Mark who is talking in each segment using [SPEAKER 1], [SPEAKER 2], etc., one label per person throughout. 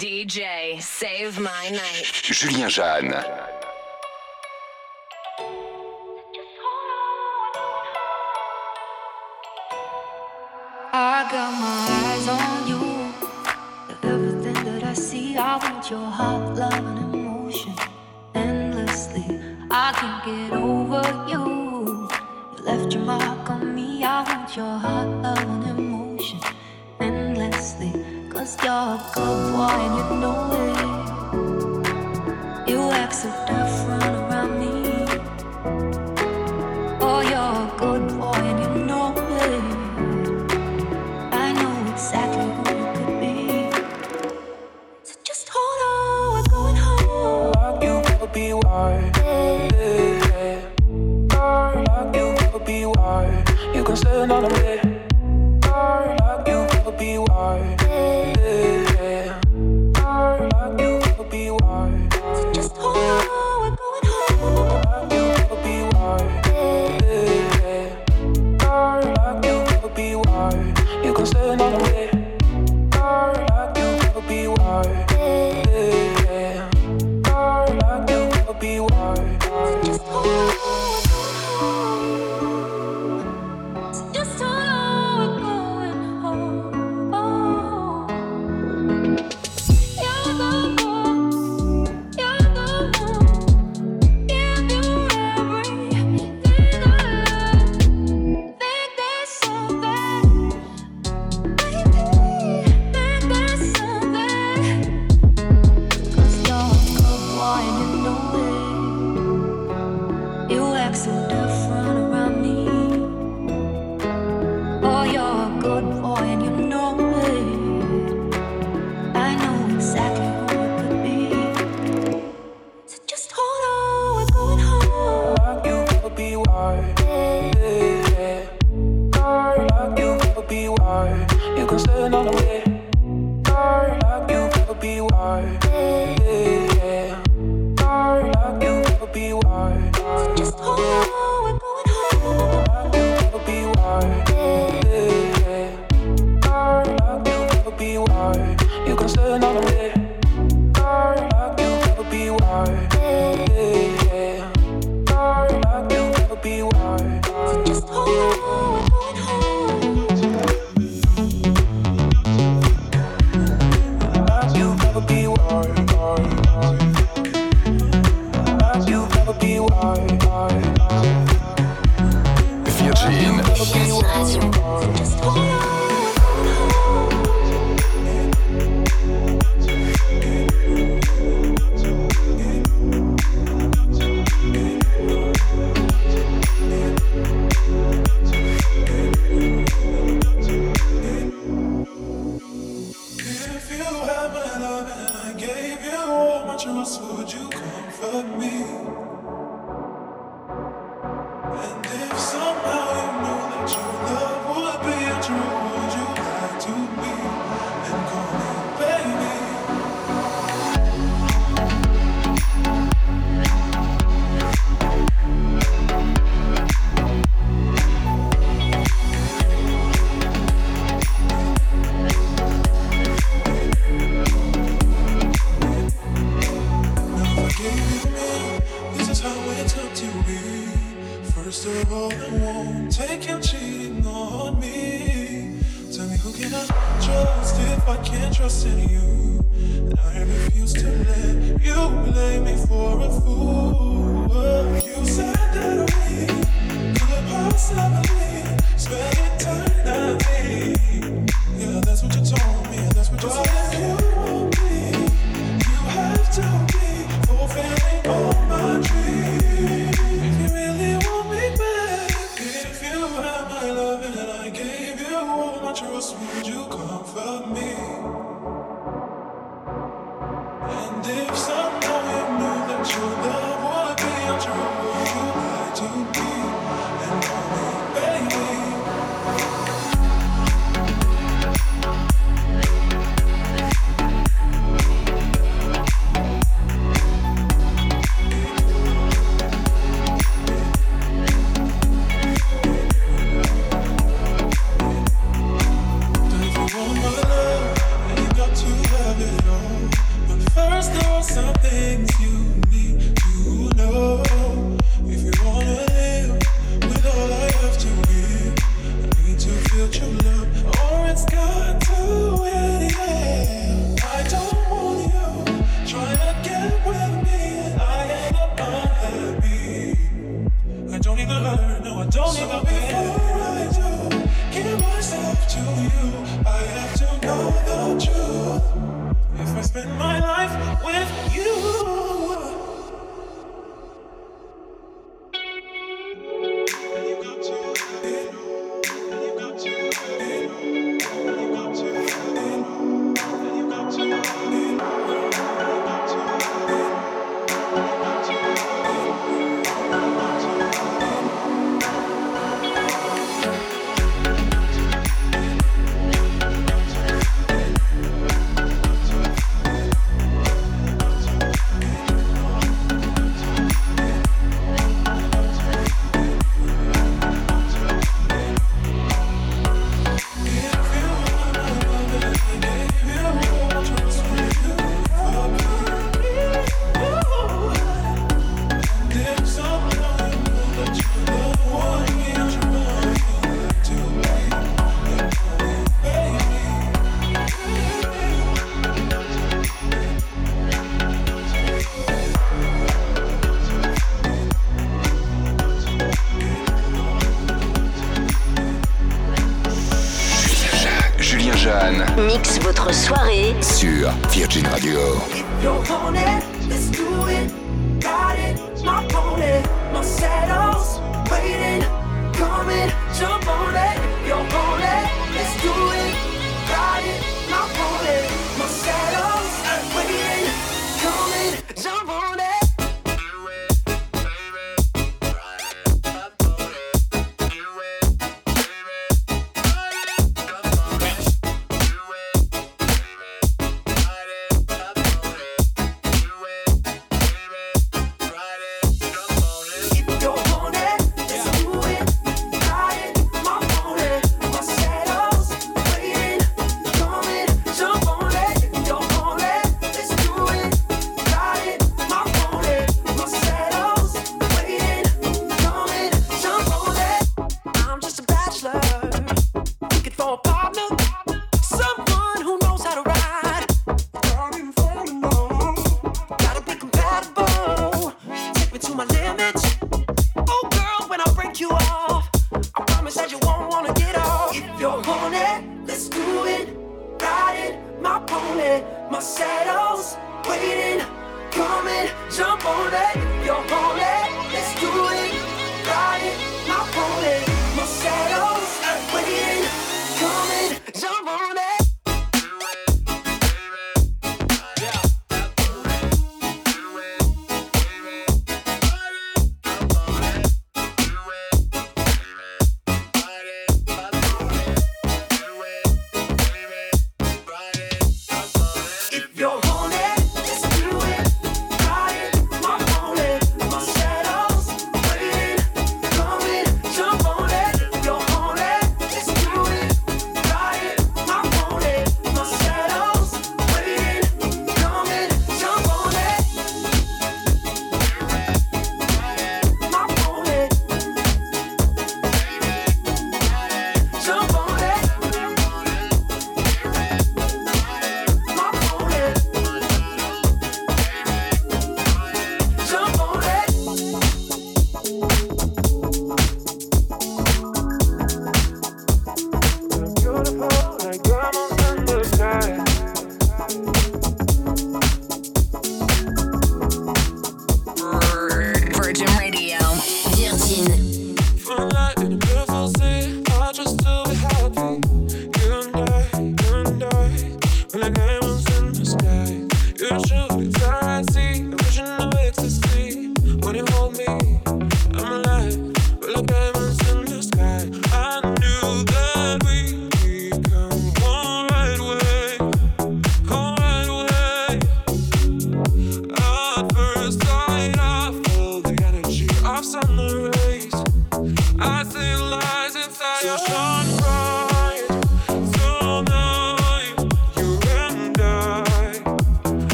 [SPEAKER 1] DJ, save my night.
[SPEAKER 2] Julien Jeanne.
[SPEAKER 3] I got my eyes on you. Everything that I see, I want your heart, love, and emotion endlessly. I can't get over you. You left your mark on me. I want your heart, love, and emotion. Cause you're a good boy and you know it. You act so different around me. Oh, you're a good boy and you know it. I know exactly who you could be. So just hold on, we're going home.
[SPEAKER 4] Like you could be wild. Like you
[SPEAKER 3] could be
[SPEAKER 4] wild. You can
[SPEAKER 3] stand on
[SPEAKER 4] of
[SPEAKER 5] it. all won't Take him cheating on me. Tell me who can I trust if I can't trust in you? And I refuse to let you blame me for a fool. You said that we could possibly spend eternity. Yeah, that's what you told me, that's what you said.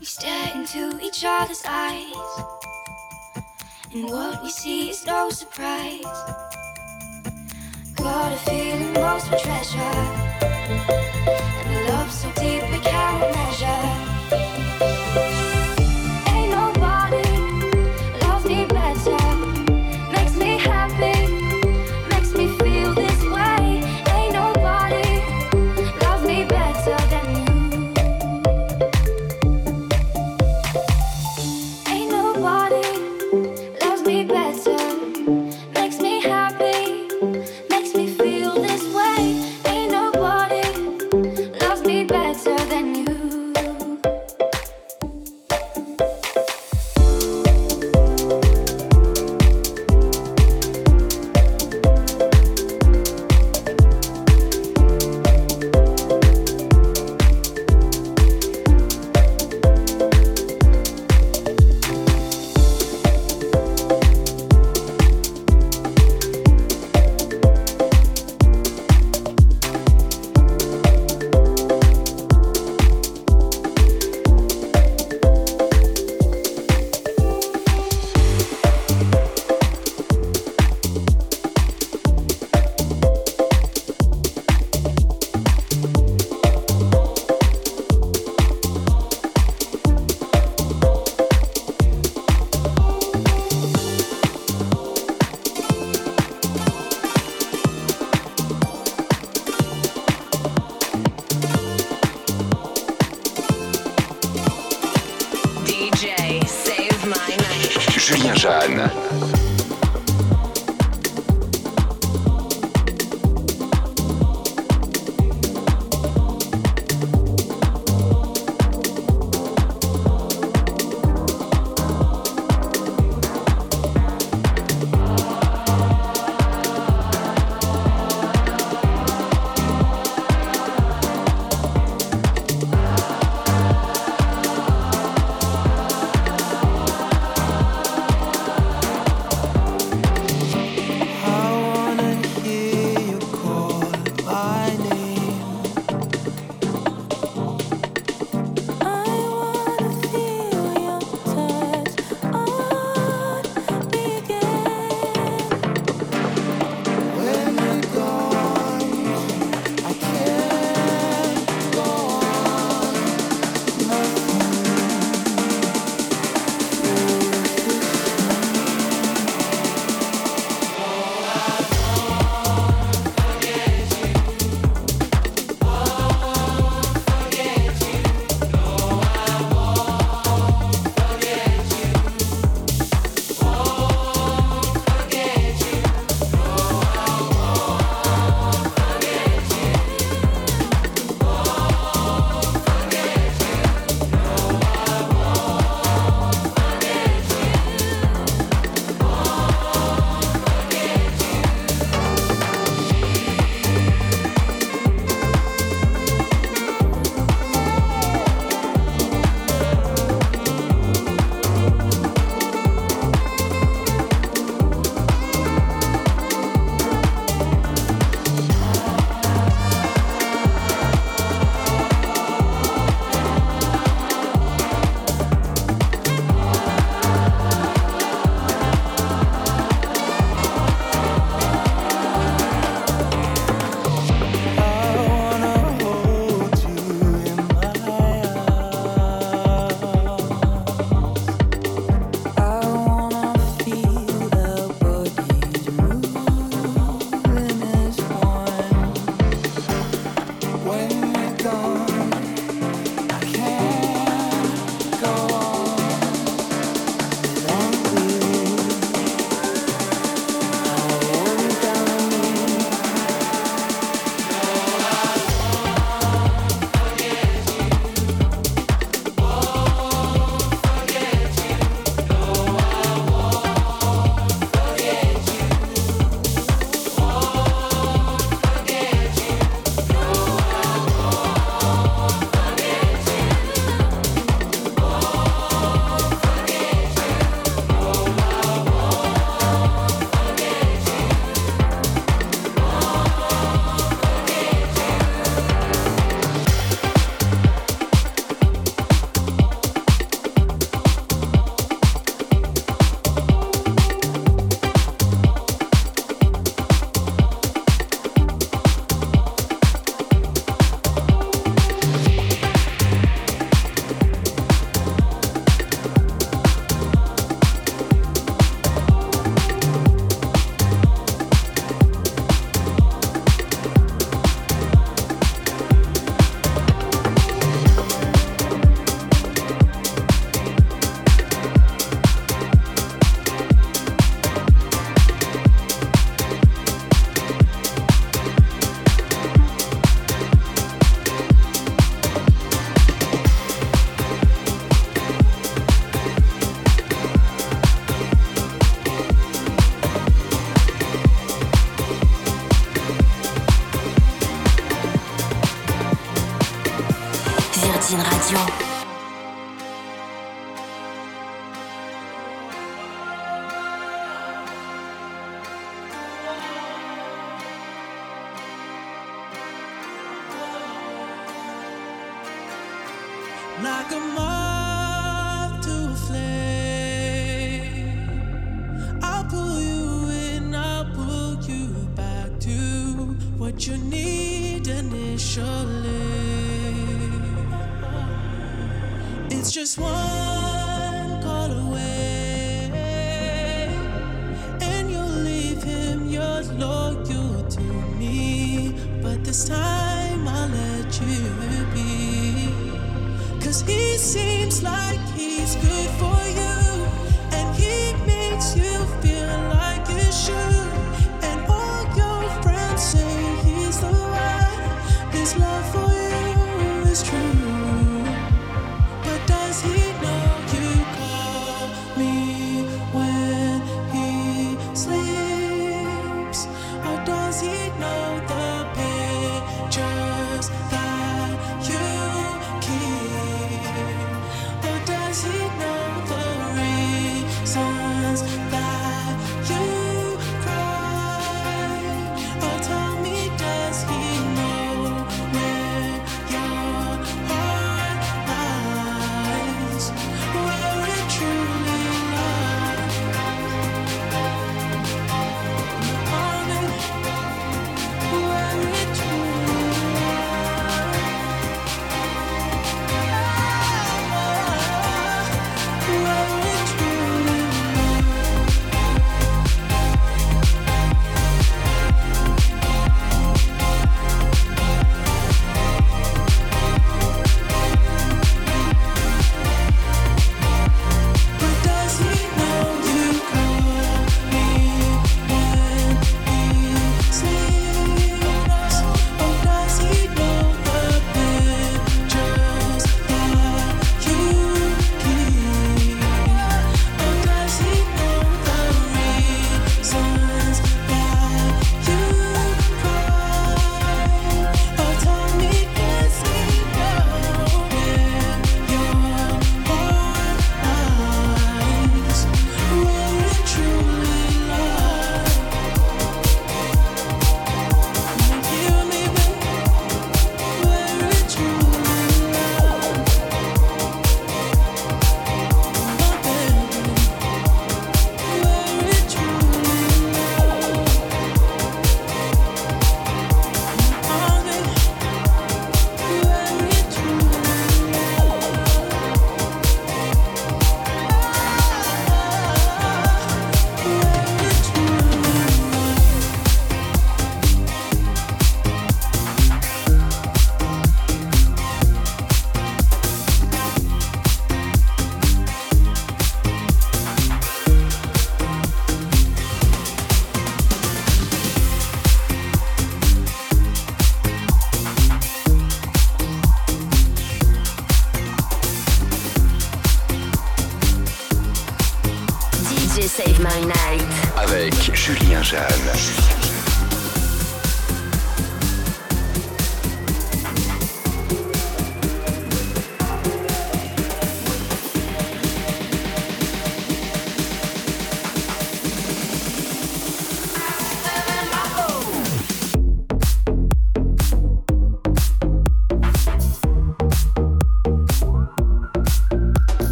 [SPEAKER 3] We stare into each other's eyes, and what we see is no surprise. Got a feeling most of treasure, and a love so deep.